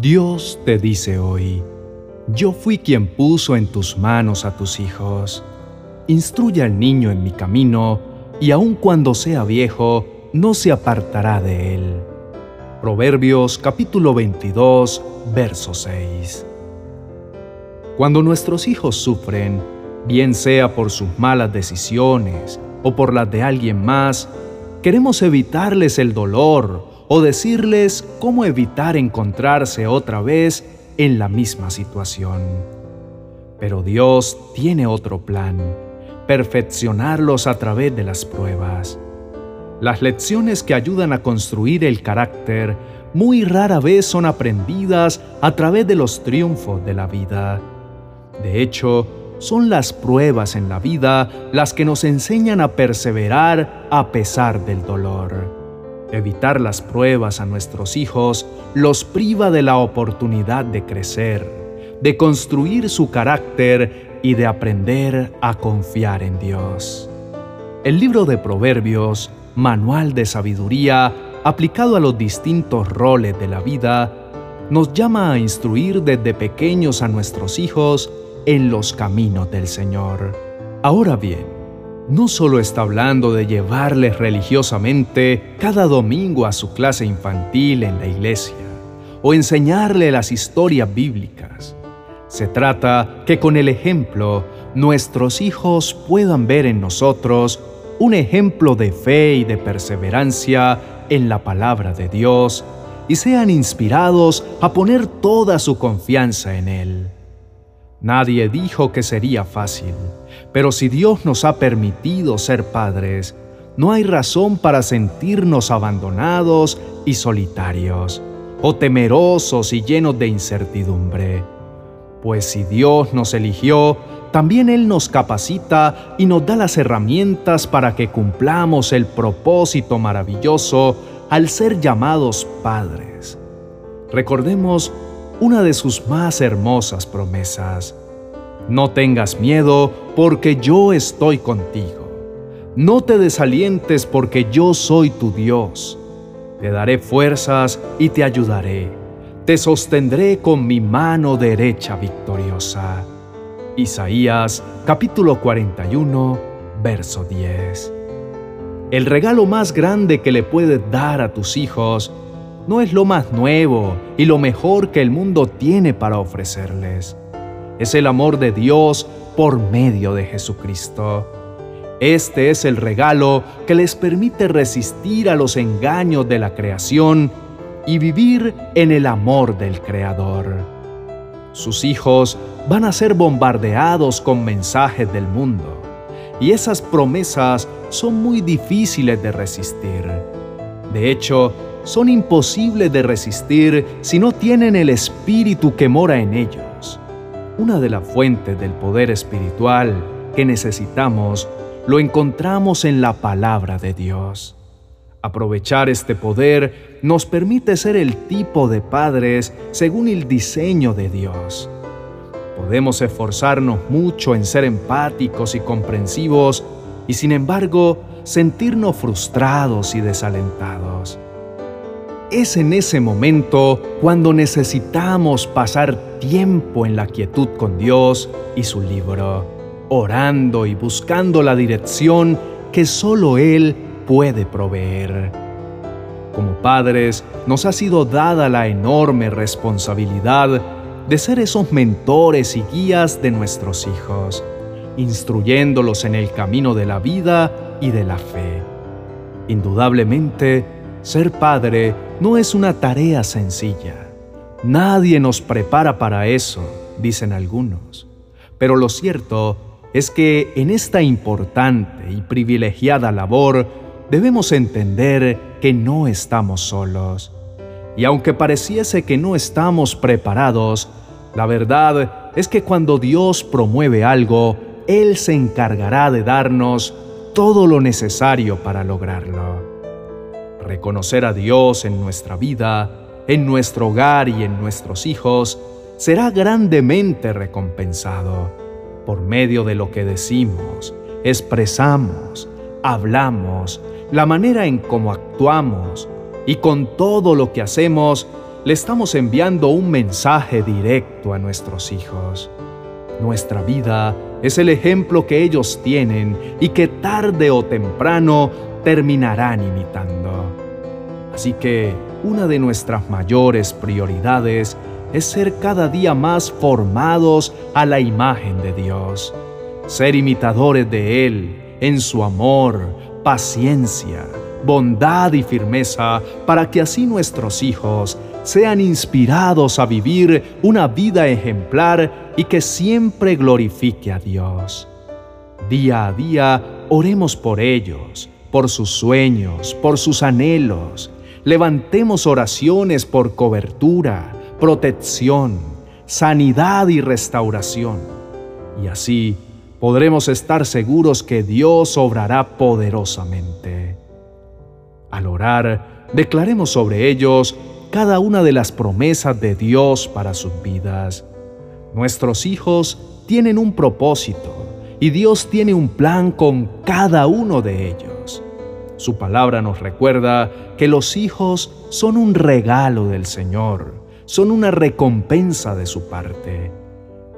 Dios te dice hoy, yo fui quien puso en tus manos a tus hijos. Instruye al niño en mi camino, y aun cuando sea viejo, no se apartará de él. Proverbios capítulo 22, verso 6. Cuando nuestros hijos sufren, bien sea por sus malas decisiones o por las de alguien más, queremos evitarles el dolor o decirles cómo evitar encontrarse otra vez en la misma situación. Pero Dios tiene otro plan, perfeccionarlos a través de las pruebas. Las lecciones que ayudan a construir el carácter muy rara vez son aprendidas a través de los triunfos de la vida. De hecho, son las pruebas en la vida las que nos enseñan a perseverar a pesar del dolor. Evitar las pruebas a nuestros hijos los priva de la oportunidad de crecer, de construir su carácter y de aprender a confiar en Dios. El libro de Proverbios, manual de sabiduría aplicado a los distintos roles de la vida, nos llama a instruir desde pequeños a nuestros hijos en los caminos del Señor. Ahora bien, no solo está hablando de llevarles religiosamente cada domingo a su clase infantil en la iglesia o enseñarle las historias bíblicas. Se trata que con el ejemplo nuestros hijos puedan ver en nosotros un ejemplo de fe y de perseverancia en la palabra de Dios y sean inspirados a poner toda su confianza en Él. Nadie dijo que sería fácil, pero si Dios nos ha permitido ser padres, no hay razón para sentirnos abandonados y solitarios, o temerosos y llenos de incertidumbre. Pues si Dios nos eligió, también Él nos capacita y nos da las herramientas para que cumplamos el propósito maravilloso al ser llamados padres. Recordemos una de sus más hermosas promesas. No tengas miedo porque yo estoy contigo. No te desalientes porque yo soy tu Dios. Te daré fuerzas y te ayudaré. Te sostendré con mi mano derecha victoriosa. Isaías capítulo 41, verso 10. El regalo más grande que le puedes dar a tus hijos no es lo más nuevo y lo mejor que el mundo tiene para ofrecerles. Es el amor de Dios por medio de Jesucristo. Este es el regalo que les permite resistir a los engaños de la creación y vivir en el amor del Creador. Sus hijos van a ser bombardeados con mensajes del mundo, y esas promesas son muy difíciles de resistir. De hecho, son imposibles de resistir si no tienen el espíritu que mora en ellos. Una de las fuentes del poder espiritual que necesitamos lo encontramos en la palabra de Dios. Aprovechar este poder nos permite ser el tipo de padres según el diseño de Dios. Podemos esforzarnos mucho en ser empáticos y comprensivos y sin embargo sentirnos frustrados y desalentados. Es en ese momento cuando necesitamos pasar tiempo en la quietud con Dios y su libro, orando y buscando la dirección que solo Él puede proveer. Como padres, nos ha sido dada la enorme responsabilidad de ser esos mentores y guías de nuestros hijos, instruyéndolos en el camino de la vida y de la fe. Indudablemente, ser padre no es una tarea sencilla. Nadie nos prepara para eso, dicen algunos. Pero lo cierto es que en esta importante y privilegiada labor debemos entender que no estamos solos. Y aunque pareciese que no estamos preparados, la verdad es que cuando Dios promueve algo, Él se encargará de darnos todo lo necesario para lograrlo. Reconocer a Dios en nuestra vida, en nuestro hogar y en nuestros hijos será grandemente recompensado por medio de lo que decimos, expresamos, hablamos, la manera en cómo actuamos y con todo lo que hacemos, le estamos enviando un mensaje directo a nuestros hijos. Nuestra vida es el ejemplo que ellos tienen y que tarde o temprano terminarán imitando. Así que una de nuestras mayores prioridades es ser cada día más formados a la imagen de Dios, ser imitadores de Él en su amor, paciencia, bondad y firmeza, para que así nuestros hijos sean inspirados a vivir una vida ejemplar y que siempre glorifique a Dios. Día a día oremos por ellos, por sus sueños, por sus anhelos. Levantemos oraciones por cobertura, protección, sanidad y restauración. Y así podremos estar seguros que Dios obrará poderosamente. Al orar, declaremos sobre ellos cada una de las promesas de Dios para sus vidas. Nuestros hijos tienen un propósito y Dios tiene un plan con cada uno de ellos. Su palabra nos recuerda que los hijos son un regalo del Señor, son una recompensa de su parte.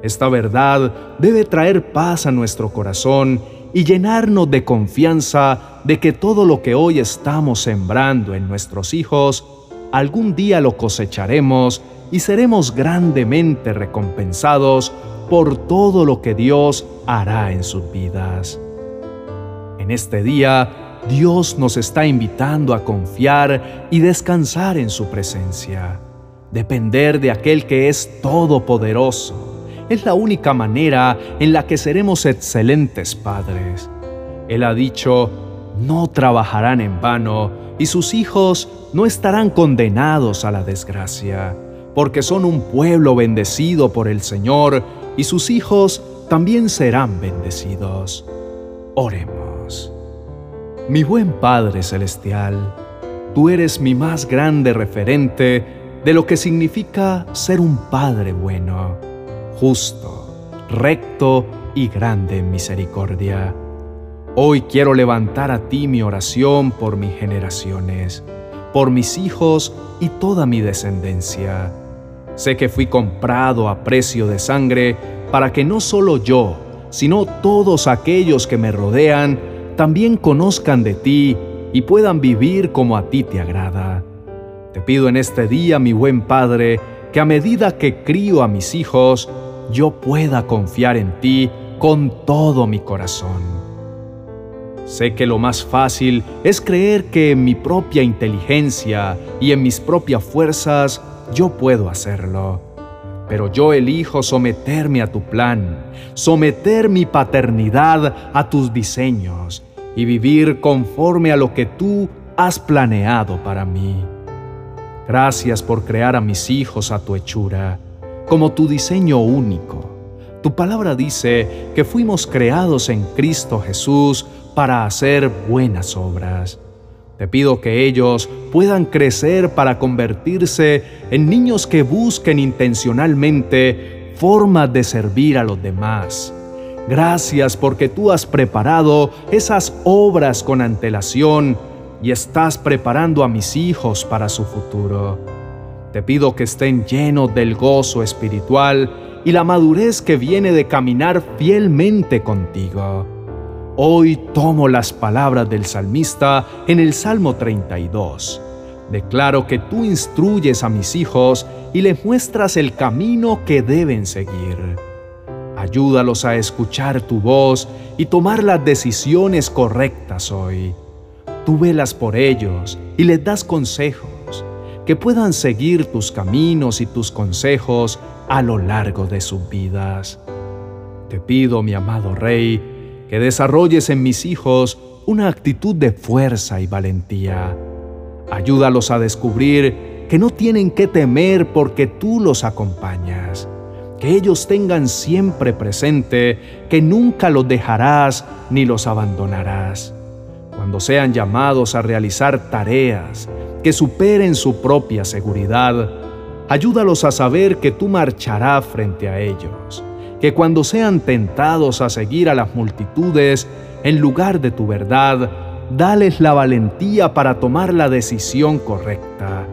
Esta verdad debe traer paz a nuestro corazón y llenarnos de confianza de que todo lo que hoy estamos sembrando en nuestros hijos, algún día lo cosecharemos y seremos grandemente recompensados por todo lo que Dios hará en sus vidas. En este día, Dios nos está invitando a confiar y descansar en su presencia, depender de aquel que es todopoderoso es la única manera en la que seremos excelentes padres. Él ha dicho, no trabajarán en vano y sus hijos no estarán condenados a la desgracia, porque son un pueblo bendecido por el Señor y sus hijos también serán bendecidos. Oremos. Mi buen Padre Celestial, tú eres mi más grande referente de lo que significa ser un Padre bueno justo, recto y grande en misericordia. Hoy quiero levantar a ti mi oración por mis generaciones, por mis hijos y toda mi descendencia. Sé que fui comprado a precio de sangre para que no solo yo, sino todos aquellos que me rodean también conozcan de ti y puedan vivir como a ti te agrada. Te pido en este día, mi buen Padre, que a medida que crío a mis hijos, yo pueda confiar en ti con todo mi corazón. Sé que lo más fácil es creer que en mi propia inteligencia y en mis propias fuerzas yo puedo hacerlo. Pero yo elijo someterme a tu plan, someter mi paternidad a tus diseños y vivir conforme a lo que tú has planeado para mí. Gracias por crear a mis hijos a tu hechura como tu diseño único. Tu palabra dice que fuimos creados en Cristo Jesús para hacer buenas obras. Te pido que ellos puedan crecer para convertirse en niños que busquen intencionalmente formas de servir a los demás. Gracias porque tú has preparado esas obras con antelación y estás preparando a mis hijos para su futuro. Te pido que estén llenos del gozo espiritual y la madurez que viene de caminar fielmente contigo. Hoy tomo las palabras del salmista en el Salmo 32. Declaro que tú instruyes a mis hijos y les muestras el camino que deben seguir. Ayúdalos a escuchar tu voz y tomar las decisiones correctas hoy. Tú velas por ellos y les das consejos que puedan seguir tus caminos y tus consejos a lo largo de sus vidas. Te pido, mi amado Rey, que desarrolles en mis hijos una actitud de fuerza y valentía. Ayúdalos a descubrir que no tienen que temer porque tú los acompañas. Que ellos tengan siempre presente que nunca los dejarás ni los abandonarás. Cuando sean llamados a realizar tareas, que superen su propia seguridad. Ayúdalos a saber que tú marcharás frente a ellos, que cuando sean tentados a seguir a las multitudes en lugar de tu verdad, dales la valentía para tomar la decisión correcta.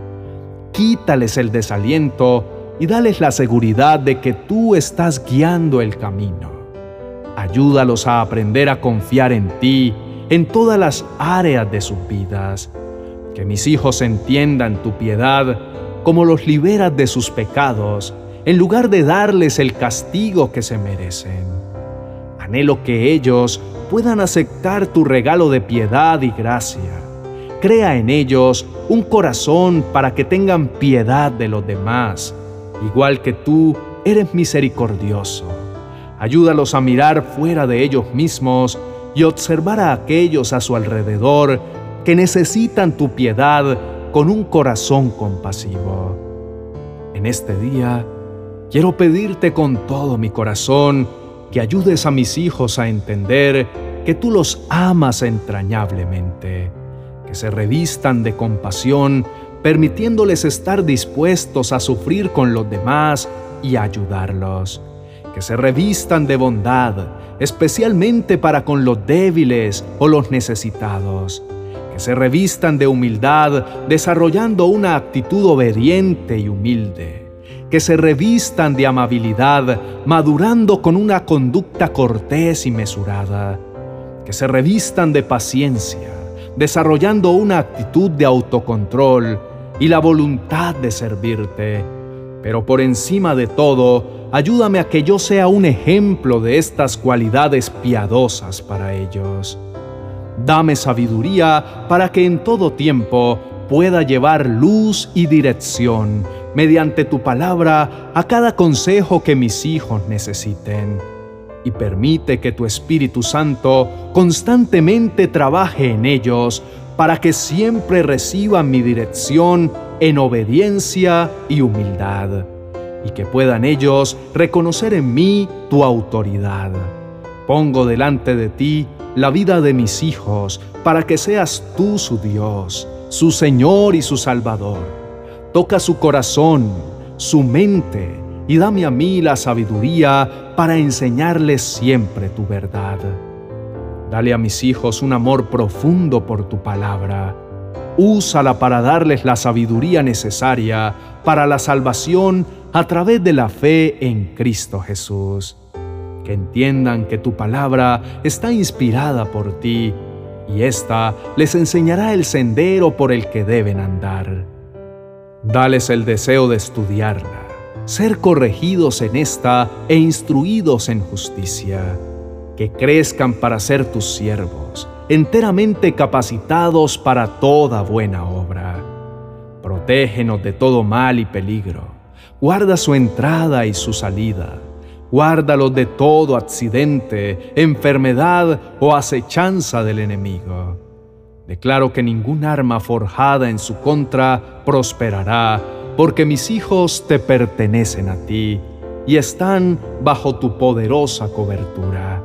quítales el desaliento y dales la seguridad de que tú estás guiando el camino. Ayúdalos a aprender a confiar en ti en todas las áreas de sus vidas. Que mis hijos entiendan tu piedad como los liberas de sus pecados, en lugar de darles el castigo que se merecen. Anhelo que ellos puedan aceptar tu regalo de piedad y gracia. Crea en ellos un corazón para que tengan piedad de los demás, igual que tú eres misericordioso. Ayúdalos a mirar fuera de ellos mismos y observar a aquellos a su alrededor que necesitan tu piedad con un corazón compasivo. En este día, quiero pedirte con todo mi corazón que ayudes a mis hijos a entender que tú los amas entrañablemente, que se revistan de compasión, permitiéndoles estar dispuestos a sufrir con los demás y ayudarlos, que se revistan de bondad, especialmente para con los débiles o los necesitados, que se revistan de humildad, desarrollando una actitud obediente y humilde, que se revistan de amabilidad, madurando con una conducta cortés y mesurada, que se revistan de paciencia, desarrollando una actitud de autocontrol y la voluntad de servirte. Pero por encima de todo, ayúdame a que yo sea un ejemplo de estas cualidades piadosas para ellos. Dame sabiduría para que en todo tiempo pueda llevar luz y dirección mediante tu palabra a cada consejo que mis hijos necesiten. Y permite que tu Espíritu Santo constantemente trabaje en ellos para que siempre reciban mi dirección en obediencia y humildad y que puedan ellos reconocer en mí tu autoridad. Pongo delante de ti la vida de mis hijos para que seas tú su Dios, su Señor y su Salvador. Toca su corazón, su mente y dame a mí la sabiduría para enseñarles siempre tu verdad. Dale a mis hijos un amor profundo por tu palabra. Úsala para darles la sabiduría necesaria para la salvación a través de la fe en Cristo Jesús. Que entiendan que tu palabra está inspirada por ti y ésta les enseñará el sendero por el que deben andar. Dales el deseo de estudiarla, ser corregidos en esta e instruidos en justicia, que crezcan para ser tus siervos, enteramente capacitados para toda buena obra. Protégenos de todo mal y peligro Guarda su entrada y su salida. Guárdalos de todo accidente, enfermedad o acechanza del enemigo. Declaro que ningún arma forjada en su contra prosperará, porque mis hijos te pertenecen a ti y están bajo tu poderosa cobertura.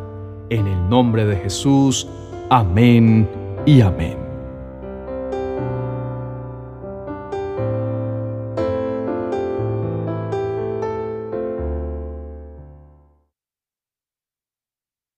En el nombre de Jesús, amén y amén.